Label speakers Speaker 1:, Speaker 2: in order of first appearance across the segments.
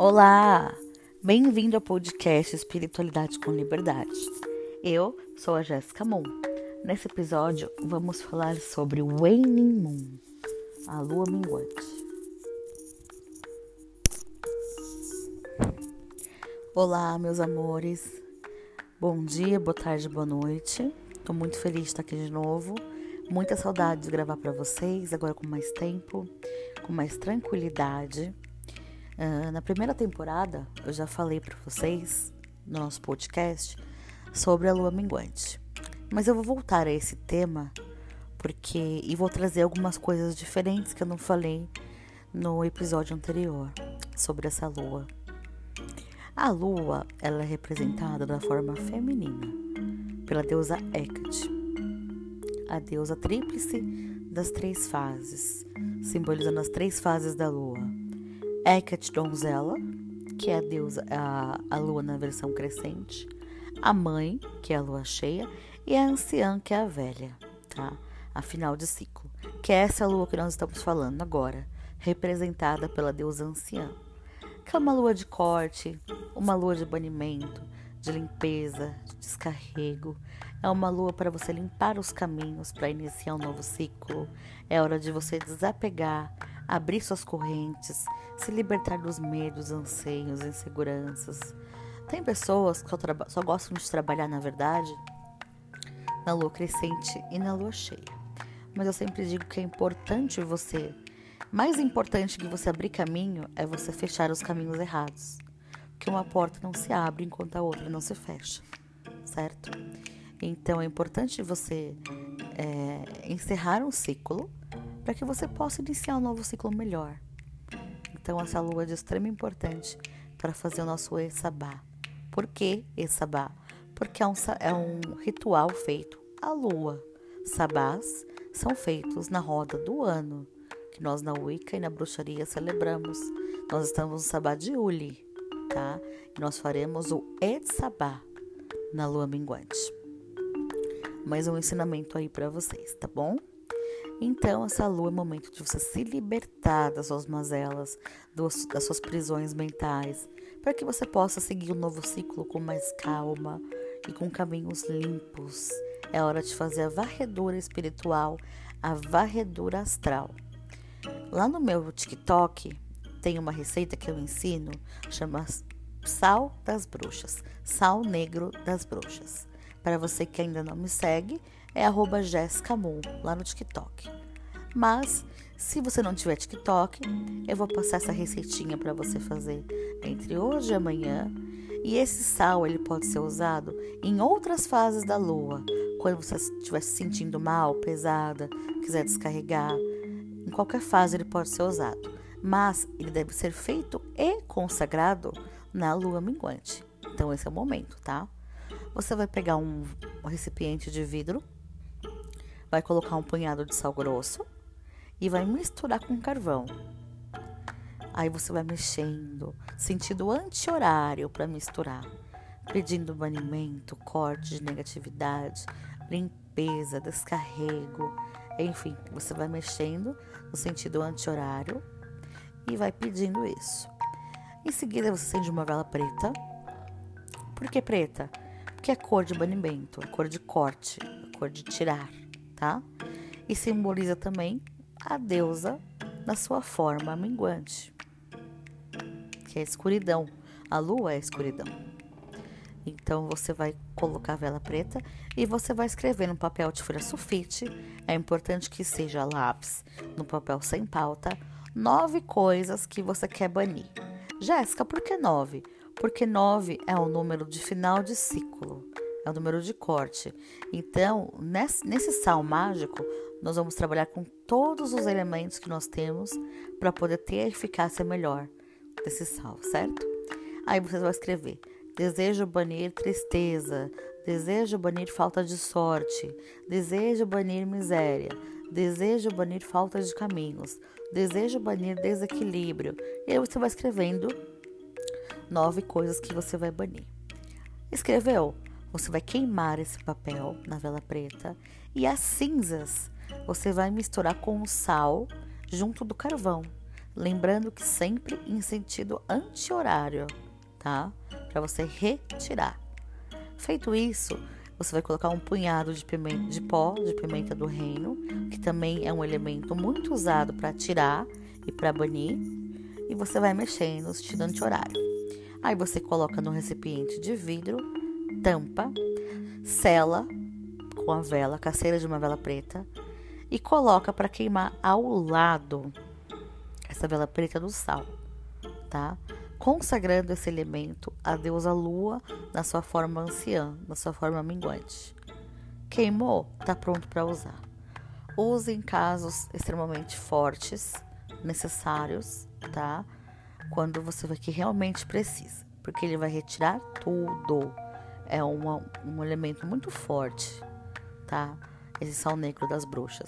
Speaker 1: Olá! Bem-vindo ao podcast Espiritualidade com Liberdade. Eu sou a Jéssica Moon. Nesse episódio, vamos falar sobre o Waning Moon, a lua minguante. Olá, meus amores. Bom dia, boa tarde, boa noite. Tô muito feliz de estar aqui de novo. Muita saudade de gravar para vocês, agora com mais tempo, com mais tranquilidade. Uh, na primeira temporada, eu já falei para vocês no nosso podcast sobre a lua minguante. Mas eu vou voltar a esse tema porque e vou trazer algumas coisas diferentes que eu não falei no episódio anterior sobre essa lua. A lua, ela é representada da forma feminina pela deusa Hecate, a deusa tríplice das três fases, simbolizando as três fases da lua Hecate donzela, que é a deusa, a, a lua na versão crescente, a mãe, que é a lua cheia, e a anciã, que é a velha, tá? A final de ciclo, que é essa lua que nós estamos falando agora, representada pela deusa anciã, que é uma lua de corte, uma lua de banimento, de limpeza, de descarrego. É uma lua para você limpar os caminhos para iniciar um novo ciclo. É hora de você desapegar, abrir suas correntes, se libertar dos medos, anseios, inseguranças. Tem pessoas que só gostam de trabalhar, na verdade, na lua crescente e na lua cheia. Mas eu sempre digo que é importante você, mais importante que você abrir caminho é você fechar os caminhos errados. Porque uma porta não se abre enquanto a outra não se fecha, certo? Então é importante você é, encerrar um ciclo para que você possa iniciar um novo ciclo melhor. Então, essa lua é de extrema importância para fazer o nosso Esabá. Por que Esabá? Porque é um, é um ritual feito à lua. Sabás são feitos na roda do ano, que nós na Wicca e na bruxaria celebramos. Nós estamos no Sabá de Uli, tá? E nós faremos o Etsabá na lua minguante. Mais um ensinamento aí para vocês, tá bom? Então, essa lua é o momento de você se libertar das suas mazelas, das suas prisões mentais, para que você possa seguir um novo ciclo com mais calma e com caminhos limpos. É hora de fazer a varredura espiritual, a varredura astral. Lá no meu TikTok tem uma receita que eu ensino, chama Sal das Bruxas, Sal Negro das Bruxas. Para você que ainda não me segue, é arroba lá no TikTok. Mas, se você não tiver TikTok, eu vou passar essa receitinha para você fazer entre hoje e amanhã. E esse sal ele pode ser usado em outras fases da lua, quando você estiver se sentindo mal, pesada, quiser descarregar. Em qualquer fase ele pode ser usado, mas ele deve ser feito e consagrado na lua minguante. Então esse é o momento, tá? Você vai pegar um, um recipiente de vidro vai colocar um punhado de sal grosso e vai misturar com carvão. Aí você vai mexendo, sentido anti-horário para misturar, pedindo banimento, corte de negatividade, limpeza, descarrego, enfim, você vai mexendo no sentido anti-horário e vai pedindo isso. Em seguida você acende uma vela preta. Por que preta? Porque é cor de banimento, é cor de corte, é cor de tirar tá? E simboliza também a deusa na sua forma minguante, que é a escuridão. A lua é a escuridão. Então você vai colocar a vela preta e você vai escrever no papel de folha sulfite. É importante que seja lápis, no papel sem pauta, nove coisas que você quer banir. Jéssica, por que nove? Porque nove é o número de final de ciclo é o número de corte. Então, nesse, nesse sal mágico, nós vamos trabalhar com todos os elementos que nós temos para poder ter a eficácia melhor desse sal, certo? Aí você vai escrever: desejo banir tristeza, desejo banir falta de sorte, desejo banir miséria, desejo banir falta de caminhos, desejo banir desequilíbrio. E aí você vai escrevendo nove coisas que você vai banir. Escreveu? Você vai queimar esse papel na vela preta e as cinzas você vai misturar com o sal junto do carvão. Lembrando que sempre em sentido anti-horário, tá? Para você retirar. Feito isso, você vai colocar um punhado de, pimenta, de pó de pimenta do reino, que também é um elemento muito usado para tirar e para banir, e você vai mexendo, sentido anti-horário. Aí você coloca no recipiente de vidro, tampa, sela com a vela, caceira de uma vela preta, e coloca para queimar ao lado essa vela preta do sal, tá? Consagrando esse elemento à deusa lua na sua forma anciã, na sua forma minguante. Queimou, tá pronto para usar. Use em casos extremamente fortes, necessários, tá? Quando você vê que realmente precisa, porque ele vai retirar tudo. É uma, um elemento muito forte, tá? Esse sal negro das bruxas.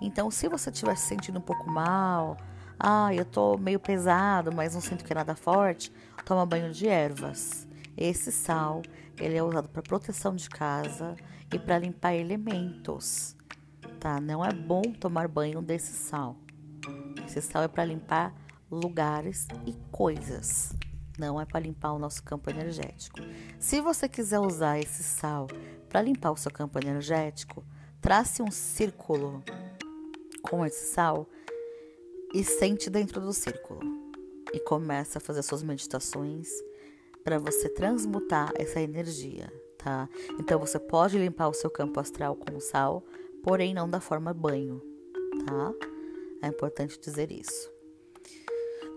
Speaker 1: Então, se você estiver se sentindo um pouco mal, ah, eu tô meio pesado, mas não sinto que é nada forte, toma banho de ervas. Esse sal, ele é usado para proteção de casa e para limpar elementos, tá? Não é bom tomar banho desse sal. Esse sal é para limpar lugares e coisas. Não é para limpar o nosso campo energético. Se você quiser usar esse sal para limpar o seu campo energético, trace um círculo com esse sal e sente dentro do círculo. E começa a fazer suas meditações para você transmutar essa energia, tá? Então você pode limpar o seu campo astral com sal, porém não da forma banho, tá? É importante dizer isso.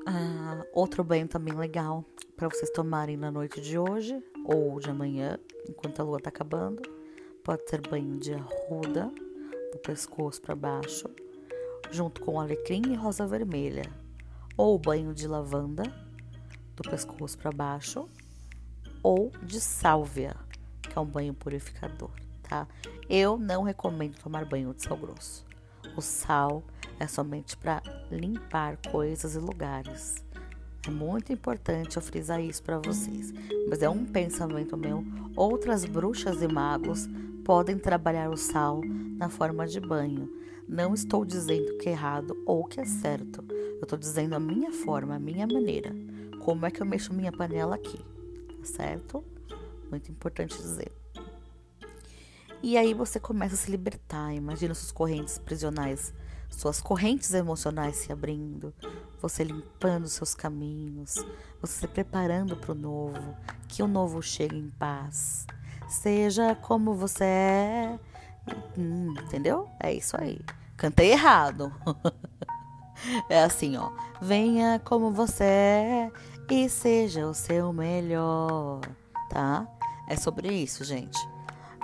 Speaker 1: Ah, outro banho também legal para vocês tomarem na noite de hoje ou de amanhã, enquanto a lua tá acabando. Pode ser banho de arruda, do pescoço para baixo, junto com alecrim e rosa vermelha, ou banho de lavanda, do pescoço para baixo, ou de sálvia, que é um banho purificador, tá? Eu não recomendo tomar banho de sal grosso. O sal é somente para limpar coisas e lugares. É muito importante eu frisar isso para vocês, mas é um pensamento meu. Outras bruxas e magos podem trabalhar o sal na forma de banho. Não estou dizendo que é errado ou que é certo. Eu estou dizendo a minha forma, a minha maneira. Como é que eu mexo minha panela aqui, tá certo? Muito importante dizer. E aí você começa a se libertar. Imagina suas correntes prisionais suas correntes emocionais se abrindo, você limpando seus caminhos, você se preparando para o novo, que o novo chegue em paz. Seja como você é. Hum, entendeu? É isso aí. Cantei errado. é assim, ó. Venha como você é e seja o seu melhor, tá? É sobre isso, gente.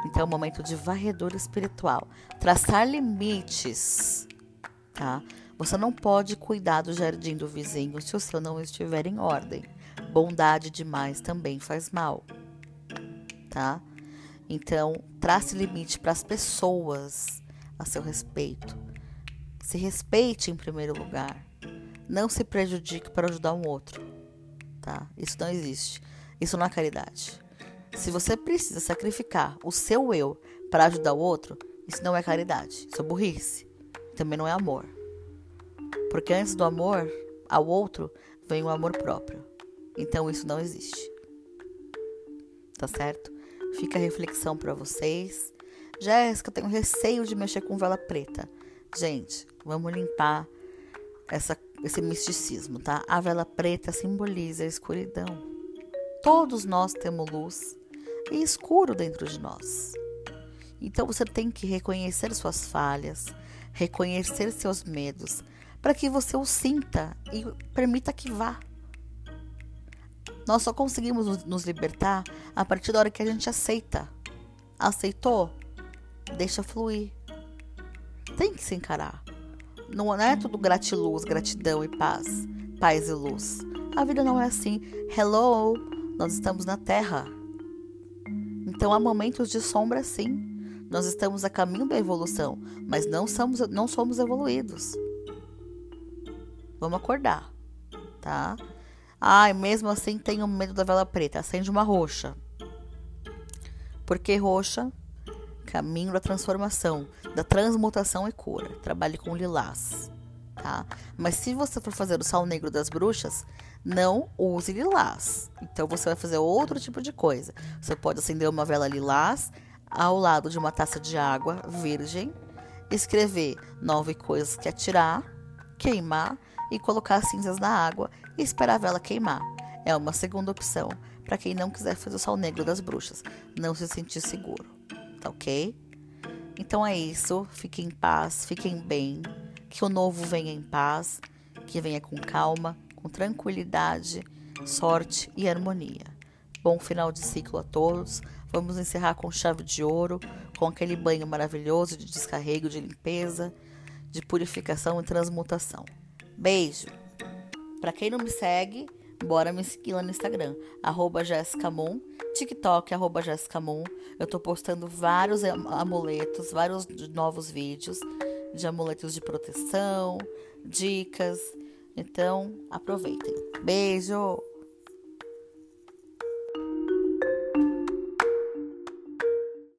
Speaker 1: Então, é momento de varredura espiritual. Traçar limites tá? Você não pode cuidar do jardim do vizinho se o seu não estiver em ordem. Bondade demais também faz mal, tá? Então, trace limite para as pessoas a seu respeito. Se respeite em primeiro lugar. Não se prejudique para ajudar um outro, tá? Isso não existe. Isso não é caridade. Se você precisa sacrificar o seu eu para ajudar o outro, isso não é caridade. Isso é burrice também não é amor. Porque antes do amor ao outro vem o amor próprio. Então isso não existe. Tá certo? Fica a reflexão para vocês. Jéssica, eu tenho receio de mexer com vela preta. Gente, vamos limpar essa, esse misticismo, tá? A vela preta simboliza a escuridão. Todos nós temos luz e escuro dentro de nós. Então você tem que reconhecer suas falhas, reconhecer seus medos, para que você o sinta e permita que vá. Nós só conseguimos nos libertar a partir da hora que a gente aceita. Aceitou? Deixa fluir. Tem que se encarar. Não é tudo gratiluz, gratidão e paz, paz e luz. A vida não é assim. Hello, nós estamos na Terra. Então há momentos de sombra sim. Nós estamos a caminho da evolução, mas não somos, não somos evoluídos. Vamos acordar, tá? Ai, mesmo assim tenho medo da vela preta. Acende uma roxa. Porque roxa? Caminho da transformação, da transmutação e cura. Trabalhe com lilás, tá? Mas se você for fazer o sal negro das bruxas, não use lilás. Então você vai fazer outro tipo de coisa. Você pode acender uma vela lilás ao lado de uma taça de água virgem, escrever nove coisas que atirar, queimar e colocar as cinzas na água e esperar a vela queimar. É uma segunda opção para quem não quiser fazer o sal negro das bruxas, não se sentir seguro, tá ok? Então é isso, fiquem em paz, fiquem bem, que o novo venha em paz, que venha com calma, com tranquilidade, sorte e harmonia. Bom final de ciclo a todos. Vamos encerrar com chave de ouro, com aquele banho maravilhoso de descarrego, de limpeza, de purificação e transmutação. Beijo! Para quem não me segue, bora me seguir lá no Instagram, arroba Moon, TikTok, arroba Moon. Eu tô postando vários amuletos, vários novos vídeos de amuletos de proteção, dicas. Então, aproveitem. Beijo!